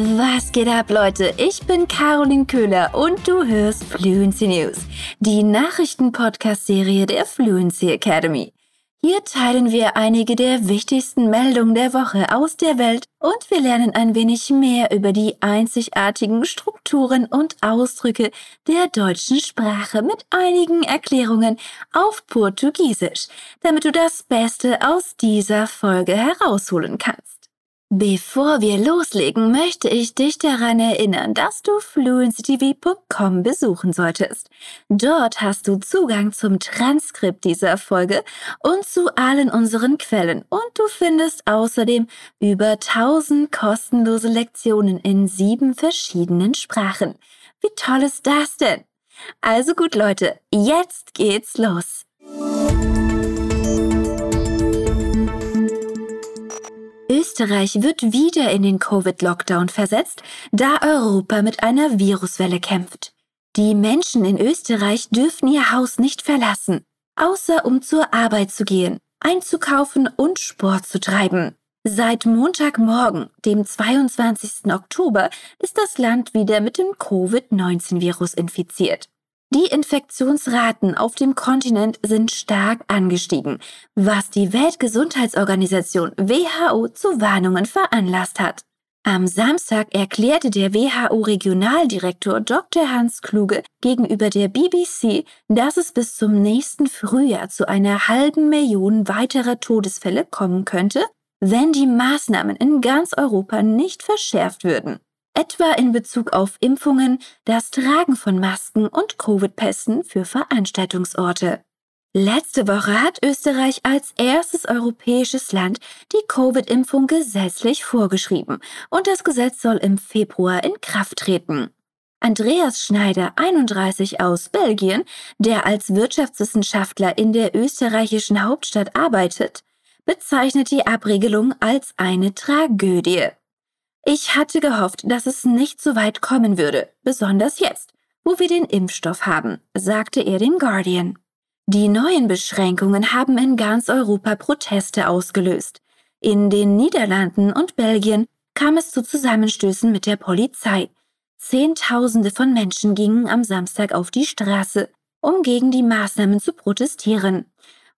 Was geht ab, Leute? Ich bin Caroline Köhler und du hörst Fluency News, die Nachrichten-Podcast-Serie der Fluency Academy. Hier teilen wir einige der wichtigsten Meldungen der Woche aus der Welt und wir lernen ein wenig mehr über die einzigartigen Strukturen und Ausdrücke der deutschen Sprache mit einigen Erklärungen auf Portugiesisch, damit du das Beste aus dieser Folge herausholen kannst. Bevor wir loslegen, möchte ich dich daran erinnern, dass du fluencytv.com besuchen solltest. Dort hast du Zugang zum Transkript dieser Folge und zu allen unseren Quellen und du findest außerdem über 1000 kostenlose Lektionen in sieben verschiedenen Sprachen. Wie toll ist das denn? Also gut Leute, jetzt geht's los. Österreich wird wieder in den Covid-Lockdown versetzt, da Europa mit einer Viruswelle kämpft. Die Menschen in Österreich dürfen ihr Haus nicht verlassen, außer um zur Arbeit zu gehen, einzukaufen und Sport zu treiben. Seit Montagmorgen, dem 22. Oktober, ist das Land wieder mit dem Covid-19-Virus infiziert. Die Infektionsraten auf dem Kontinent sind stark angestiegen, was die Weltgesundheitsorganisation WHO zu Warnungen veranlasst hat. Am Samstag erklärte der WHO-Regionaldirektor Dr. Hans Kluge gegenüber der BBC, dass es bis zum nächsten Frühjahr zu einer halben Million weiterer Todesfälle kommen könnte, wenn die Maßnahmen in ganz Europa nicht verschärft würden etwa in Bezug auf Impfungen, das Tragen von Masken und Covid-Pässen für Veranstaltungsorte. Letzte Woche hat Österreich als erstes europäisches Land die Covid-Impfung gesetzlich vorgeschrieben und das Gesetz soll im Februar in Kraft treten. Andreas Schneider, 31 aus Belgien, der als Wirtschaftswissenschaftler in der österreichischen Hauptstadt arbeitet, bezeichnet die Abregelung als eine Tragödie. Ich hatte gehofft, dass es nicht so weit kommen würde, besonders jetzt, wo wir den Impfstoff haben, sagte er dem Guardian. Die neuen Beschränkungen haben in ganz Europa Proteste ausgelöst. In den Niederlanden und Belgien kam es zu Zusammenstößen mit der Polizei. Zehntausende von Menschen gingen am Samstag auf die Straße, um gegen die Maßnahmen zu protestieren.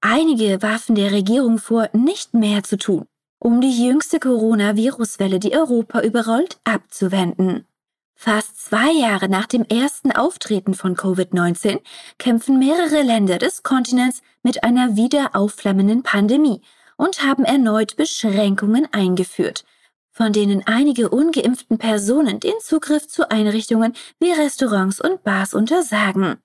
Einige warfen der Regierung vor, nicht mehr zu tun um die jüngste Coronavirus-Welle, die Europa überrollt, abzuwenden. Fast zwei Jahre nach dem ersten Auftreten von Covid-19 kämpfen mehrere Länder des Kontinents mit einer wieder aufflammenden Pandemie und haben erneut Beschränkungen eingeführt, von denen einige ungeimpften Personen den Zugriff zu Einrichtungen wie Restaurants und Bars untersagen.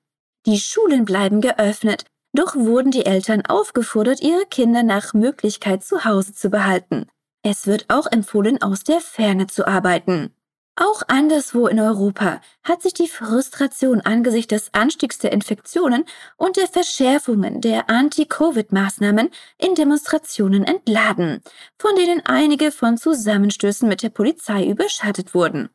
Die Schulen bleiben geöffnet, doch wurden die Eltern aufgefordert, ihre Kinder nach Möglichkeit zu Hause zu behalten. Es wird auch empfohlen, aus der Ferne zu arbeiten. Auch anderswo in Europa hat sich die Frustration angesichts des Anstiegs der Infektionen und der Verschärfungen der Anti-Covid-Maßnahmen in Demonstrationen entladen, von denen einige von Zusammenstößen mit der Polizei überschattet wurden.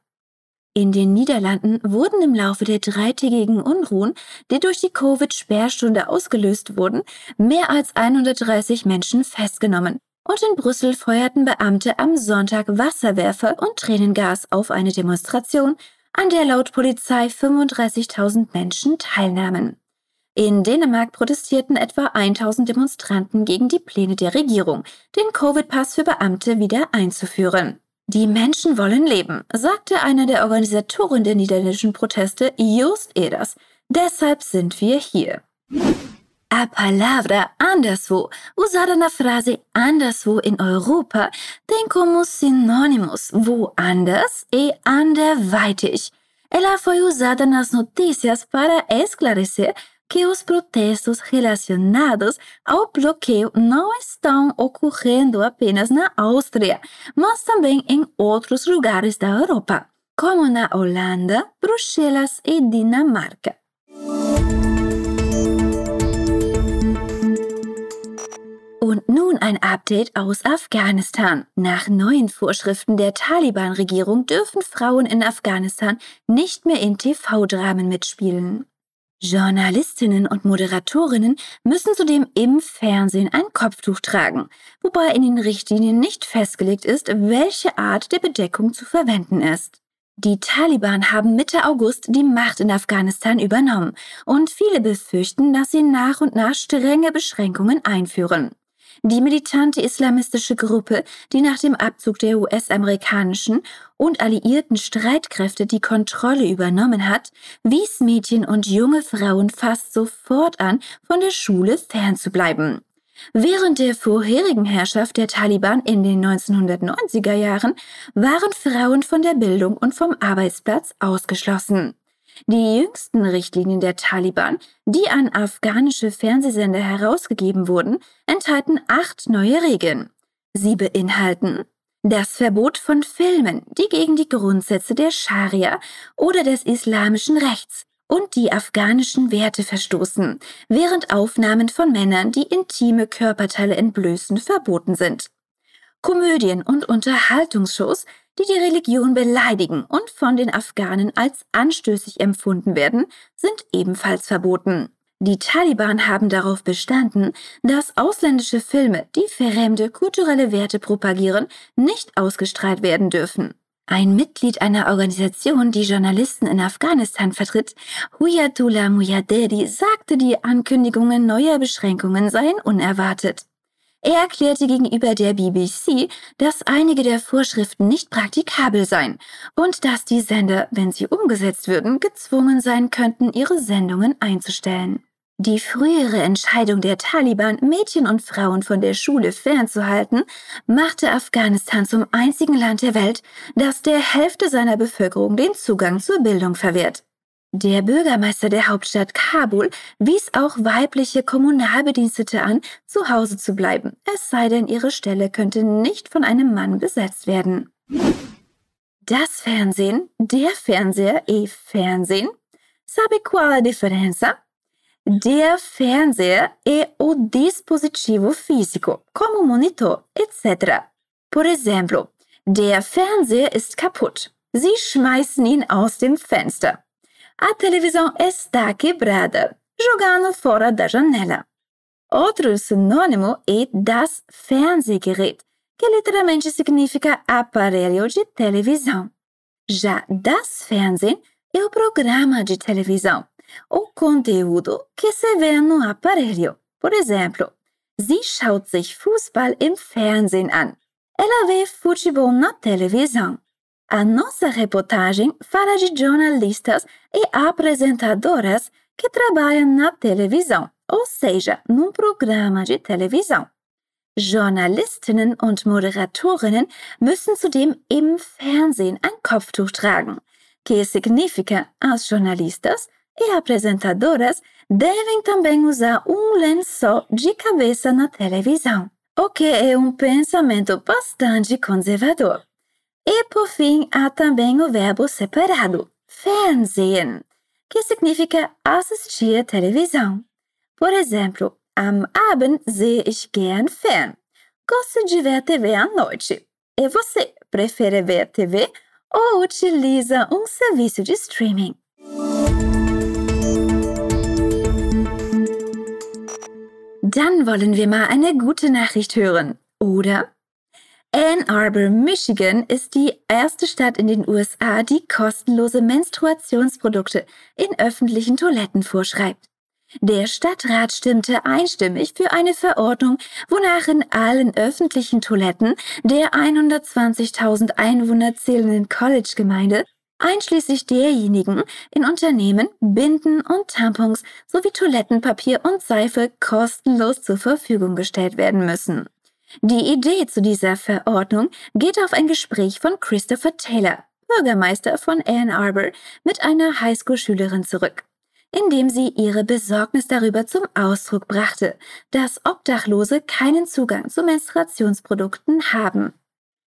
In den Niederlanden wurden im Laufe der dreitägigen Unruhen, die durch die Covid-Sperrstunde ausgelöst wurden, mehr als 130 Menschen festgenommen. Und in Brüssel feuerten Beamte am Sonntag Wasserwerfer und Tränengas auf eine Demonstration, an der laut Polizei 35.000 Menschen teilnahmen. In Dänemark protestierten etwa 1000 Demonstranten gegen die Pläne der Regierung, den Covid-Pass für Beamte wieder einzuführen. Die Menschen wollen leben, sagte einer der Organisatoren der niederländischen Proteste, Joost Eders. Deshalb sind wir hier. A palavra anderswo, usada na frase anderswo in Europa, tem como sinônimos woanders e anderweitig. Ela foi usada nas notícias para esclarecer que os protestos relacionados ao bloqueio não estão ocorrendo apenas na Áustria, mas também em outros lugares da Europa, como na Holanda, Bruxelas e Dinamarca. Und nun ein Update aus Afghanistan. Nach neuen Vorschriften der Taliban-Regierung dürfen Frauen in Afghanistan nicht mehr in TV-Dramen mitspielen. Journalistinnen und Moderatorinnen müssen zudem im Fernsehen ein Kopftuch tragen, wobei in den Richtlinien nicht festgelegt ist, welche Art der Bedeckung zu verwenden ist. Die Taliban haben Mitte August die Macht in Afghanistan übernommen und viele befürchten, dass sie nach und nach strenge Beschränkungen einführen. Die militante islamistische Gruppe, die nach dem Abzug der US-amerikanischen und alliierten Streitkräfte die Kontrolle übernommen hat, wies Mädchen und junge Frauen fast sofort an, von der Schule fernzubleiben. Während der vorherigen Herrschaft der Taliban in den 1990er Jahren waren Frauen von der Bildung und vom Arbeitsplatz ausgeschlossen. Die jüngsten Richtlinien der Taliban, die an afghanische Fernsehsender herausgegeben wurden, enthalten acht neue Regeln. Sie beinhalten das Verbot von Filmen, die gegen die Grundsätze der Scharia oder des islamischen Rechts und die afghanischen Werte verstoßen, während Aufnahmen von Männern, die intime Körperteile entblößen, verboten sind. Komödien und Unterhaltungsshows, die die Religion beleidigen und von den Afghanen als anstößig empfunden werden, sind ebenfalls verboten. Die Taliban haben darauf bestanden, dass ausländische Filme, die fremde kulturelle Werte propagieren, nicht ausgestrahlt werden dürfen. Ein Mitglied einer Organisation, die Journalisten in Afghanistan vertritt, Huyatullah Muyaderi, sagte, die Ankündigungen neuer Beschränkungen seien unerwartet. Er erklärte gegenüber der BBC, dass einige der Vorschriften nicht praktikabel seien und dass die Sender, wenn sie umgesetzt würden, gezwungen sein könnten, ihre Sendungen einzustellen. Die frühere Entscheidung der Taliban, Mädchen und Frauen von der Schule fernzuhalten, machte Afghanistan zum einzigen Land der Welt, das der Hälfte seiner Bevölkerung den Zugang zur Bildung verwehrt. Der Bürgermeister der Hauptstadt Kabul wies auch weibliche Kommunalbedienstete an, zu Hause zu bleiben, es sei denn, ihre Stelle könnte nicht von einem Mann besetzt werden. Das Fernsehen, der Fernseher e Fernsehen, sabe qual a diferença? Der Fernseher é o dispositivo físico, como monitor, etc. Por exemplo, der Fernseher ist kaputt. Sie schmeißen ihn aus dem Fenster. A televisão está quebrada, jogando fora da janela. Outro sinônimo é das Fernsehgerät, que literalmente significa aparelho de televisão. Já das Fernsehen é o programa de televisão, o conteúdo que se vê no aparelho. Por exemplo, sie schaut sich Fußball im Fernsehen an. Ela vê futebol na televisão. A nossa reportagem fala de jornalistas e apresentadoras que trabalham na televisão, ou seja, num programa de televisão. Journalistinnen und Moderatorinnen müssen zudem im Fernsehen ein Kopftuch tragen, que significa as jornalistas e apresentadoras devem também usar um lençol de cabeça na televisão, o que é um pensamento bastante conservador. E por fim, há também o verbo separado, Fernsehen, que significa assistir televisão. Por exemplo, am Abend sehe ich gern fern. Gosto de ver TV à noite. E você, prefere ver TV ou utiliza um serviço de streaming? Dann wollen wir mal eine gute Nachricht hören, oder? Ann Arbor, Michigan ist die erste Stadt in den USA, die kostenlose Menstruationsprodukte in öffentlichen Toiletten vorschreibt. Der Stadtrat stimmte einstimmig für eine Verordnung, wonach in allen öffentlichen Toiletten der 120.000 Einwohner zählenden College-Gemeinde einschließlich derjenigen in Unternehmen Binden und Tampons sowie Toilettenpapier und Seife kostenlos zur Verfügung gestellt werden müssen. Die Idee zu dieser Verordnung geht auf ein Gespräch von Christopher Taylor, Bürgermeister von Ann Arbor, mit einer Highschool-Schülerin zurück, indem sie ihre Besorgnis darüber zum Ausdruck brachte, dass Obdachlose keinen Zugang zu Menstruationsprodukten haben.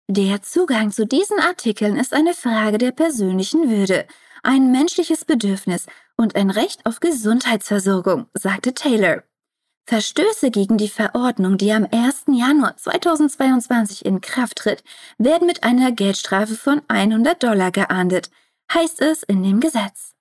Der Zugang zu diesen Artikeln ist eine Frage der persönlichen Würde, ein menschliches Bedürfnis und ein Recht auf Gesundheitsversorgung, sagte Taylor. Verstöße gegen die Verordnung, die am 1. Januar 2022 in Kraft tritt, werden mit einer Geldstrafe von 100 Dollar geahndet, heißt es in dem Gesetz.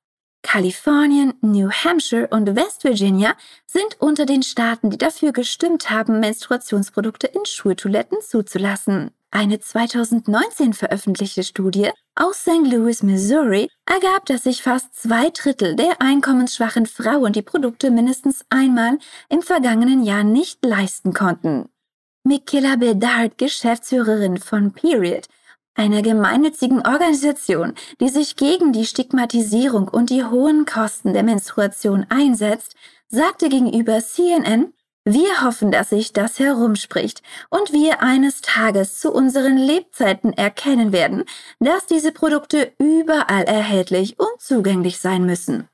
Kalifornien, New Hampshire und West Virginia sind unter den Staaten, die dafür gestimmt haben, Menstruationsprodukte in Schultoiletten zuzulassen. Eine 2019 veröffentlichte Studie aus St. Louis, Missouri ergab, dass sich fast zwei Drittel der einkommensschwachen Frauen die Produkte mindestens einmal im vergangenen Jahr nicht leisten konnten. Michaela Bedard, Geschäftsführerin von Period, einer gemeinnützigen Organisation, die sich gegen die Stigmatisierung und die hohen Kosten der Menstruation einsetzt, sagte gegenüber CNN, wir hoffen, dass sich das herumspricht und wir eines Tages zu unseren Lebzeiten erkennen werden, dass diese Produkte überall erhältlich und zugänglich sein müssen.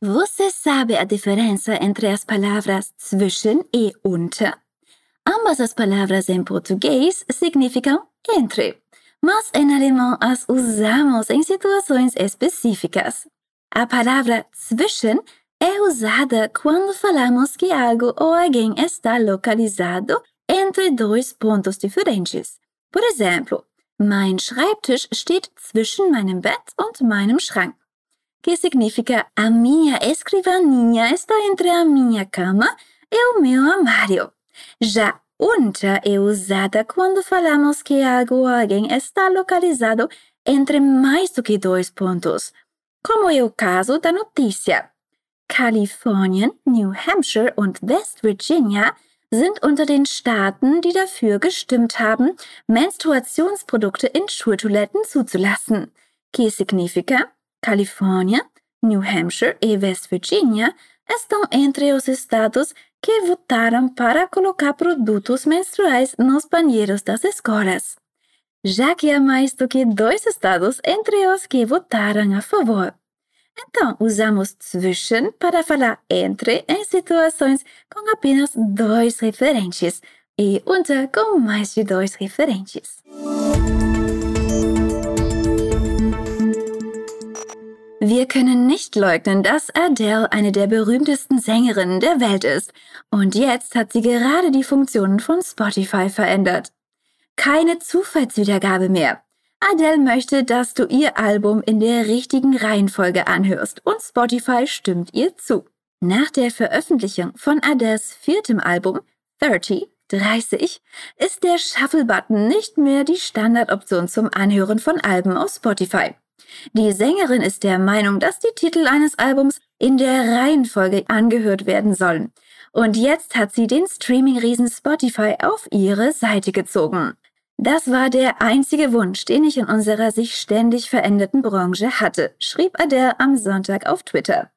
Você sabe a diferença entre as palavras zwischen e unter? Ambas as palavras em português significam entre mas em alemão as usamos em situações específicas. A palavra zwischen é usada quando falamos que algo ou alguém está localizado entre dois pontos diferentes. Por exemplo, mein Schreibtisch steht zwischen meinem Bett und meinem Schrank. Que significa a minha escrivaninha está entre a minha cama e o meu armário. Já unter é usada quando falamos que algo ou alguém está localizado entre mais do que dois pontos, como é o caso da notícia. Kalifornien, New Hampshire und West Virginia sind unter den Staaten, die dafür gestimmt haben, Menstruationsprodukte in Schultoiletten zuzulassen. Que significa California, New Hampshire e West Virginia estão entre os estados que votaram para colocar produtos menstruais nos banheiros das escolas, já que há mais do que dois estados entre os que votaram a favor. Então, usamos zwischen para falar entre em situações com apenas dois referentes e unter com mais de dois referentes. Wir können nicht leugnen, dass Adele eine der berühmtesten Sängerinnen der Welt ist. Und jetzt hat sie gerade die Funktionen von Spotify verändert. Keine Zufallswiedergabe mehr. Adele möchte, dass du ihr Album in der richtigen Reihenfolge anhörst und Spotify stimmt ihr zu. Nach der Veröffentlichung von Adeles viertem Album 30, 30 ist der Shuffle-Button nicht mehr die Standardoption zum Anhören von Alben auf Spotify. Die Sängerin ist der Meinung, dass die Titel eines Albums in der Reihenfolge angehört werden sollen. Und jetzt hat sie den Streaming-Riesen Spotify auf ihre Seite gezogen. Das war der einzige Wunsch, den ich in unserer sich ständig veränderten Branche hatte, schrieb Adele am Sonntag auf Twitter.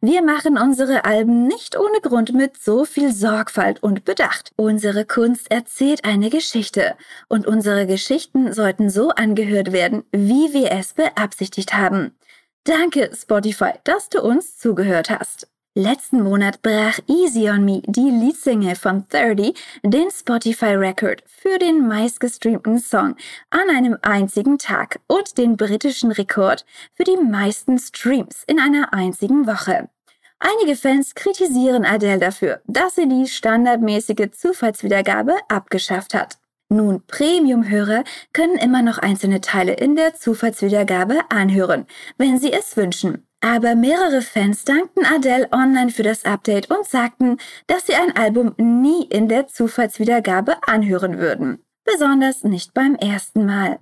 Wir machen unsere Alben nicht ohne Grund mit so viel Sorgfalt und Bedacht. Unsere Kunst erzählt eine Geschichte und unsere Geschichten sollten so angehört werden, wie wir es beabsichtigt haben. Danke, Spotify, dass du uns zugehört hast. Letzten Monat brach Easy on Me, die Leadsingle von 30, den Spotify Record für den meistgestreamten Song an einem einzigen Tag und den britischen Rekord für die meisten Streams in einer einzigen Woche. Einige Fans kritisieren Adele dafür, dass sie die standardmäßige Zufallswiedergabe abgeschafft hat. Nun, Premium-Hörer können immer noch einzelne Teile in der Zufallswiedergabe anhören, wenn sie es wünschen. Aber mehrere Fans dankten Adele online für das Update und sagten, dass sie ein Album nie in der Zufallswiedergabe anhören würden. Besonders nicht beim ersten Mal.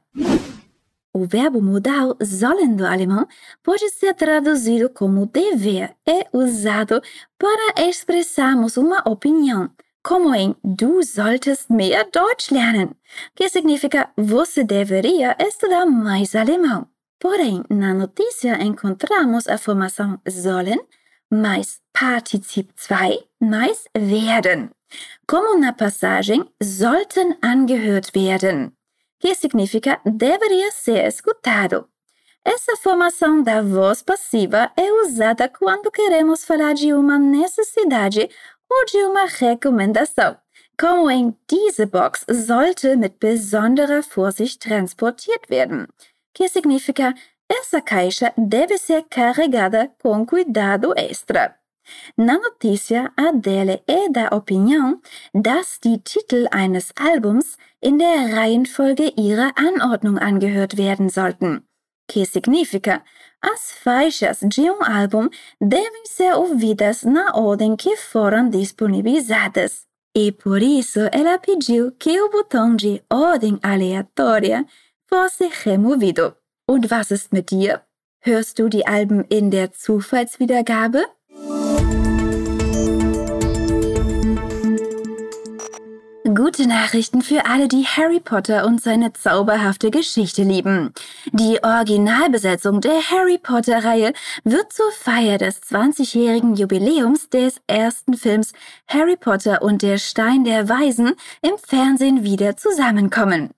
O verbo mudar, sollen alemão, pode ser traduzido como dever. É usado para expressarmos uma opinião, como em Du solltest mehr Deutsch lernen, que significa você deveria estudar mais alemão. Porém, na notícia encontramos a formação sollen mais Partizip 2 mais werden. Como na passagem sollten angehört werden, que significa deveria ser escutado. Essa formação da voz passiva é usada quando queremos falar de uma necessidade ou de uma recomendação, como em diese Box sollte mit besonderer Vorsicht transportiert werden que significa essa caixa deve ser carregada com cuidado extra. Na notícia, Adele é da opinião, dass die Titel eines Albums in der Reihenfolge ihrer Anordnung angehört werden sollten. Que significa, As faixas de um álbum devem ser ouvidas na ordem que foram disponibilizadas. E por isso ela pediu que o botão de ordem aleatória fosse removido. Und was ist mit dir? Hörst du die Alben in der Zufallswiedergabe? Gute Nachrichten für alle, die Harry Potter und seine zauberhafte Geschichte lieben. Die Originalbesetzung der Harry Potter-Reihe wird zur Feier des 20-jährigen Jubiläums des ersten Films Harry Potter und der Stein der Weisen im Fernsehen wieder zusammenkommen.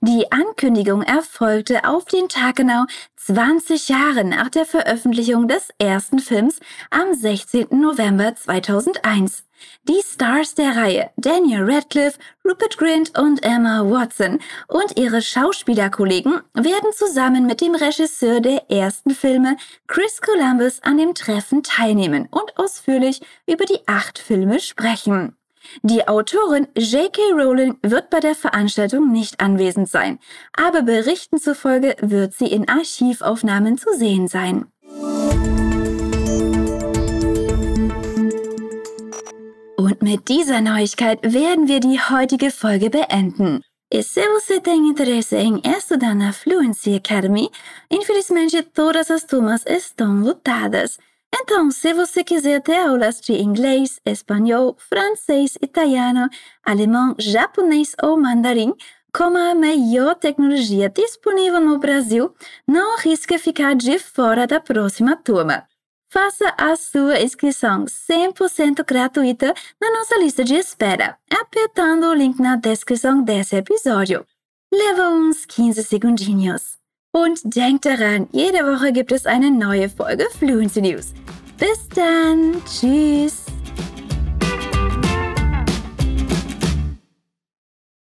Die Ankündigung erfolgte auf den Tag genau 20 Jahre nach der Veröffentlichung des ersten Films am 16. November 2001. Die Stars der Reihe Daniel Radcliffe, Rupert Grint und Emma Watson und ihre Schauspielerkollegen werden zusammen mit dem Regisseur der ersten Filme Chris Columbus an dem Treffen teilnehmen und ausführlich über die acht Filme sprechen. Die Autorin J.K. Rowling wird bei der Veranstaltung nicht anwesend sein, aber Berichten zufolge wird sie in Archivaufnahmen zu sehen sein. Und mit dieser Neuigkeit werden wir die heutige Folge beenden. Se você tem interesse em estudar na Fluency Academy, infelizmente todas as turmas estão lotadas. Então, se você quiser ter aulas de inglês, espanhol, francês, italiano, alemão, japonês ou mandarim, com a melhor tecnologia disponível no Brasil, não arrisque ficar de fora da próxima turma. Faça a sua inscrição 100% gratuita na nossa lista de espera, apertando o link na descrição desse episódio. Leva uns 15 segundinhos. Und denkt daran, jede Woche gibt es eine neue Folge Fluency News. Bis dann. Tschüss.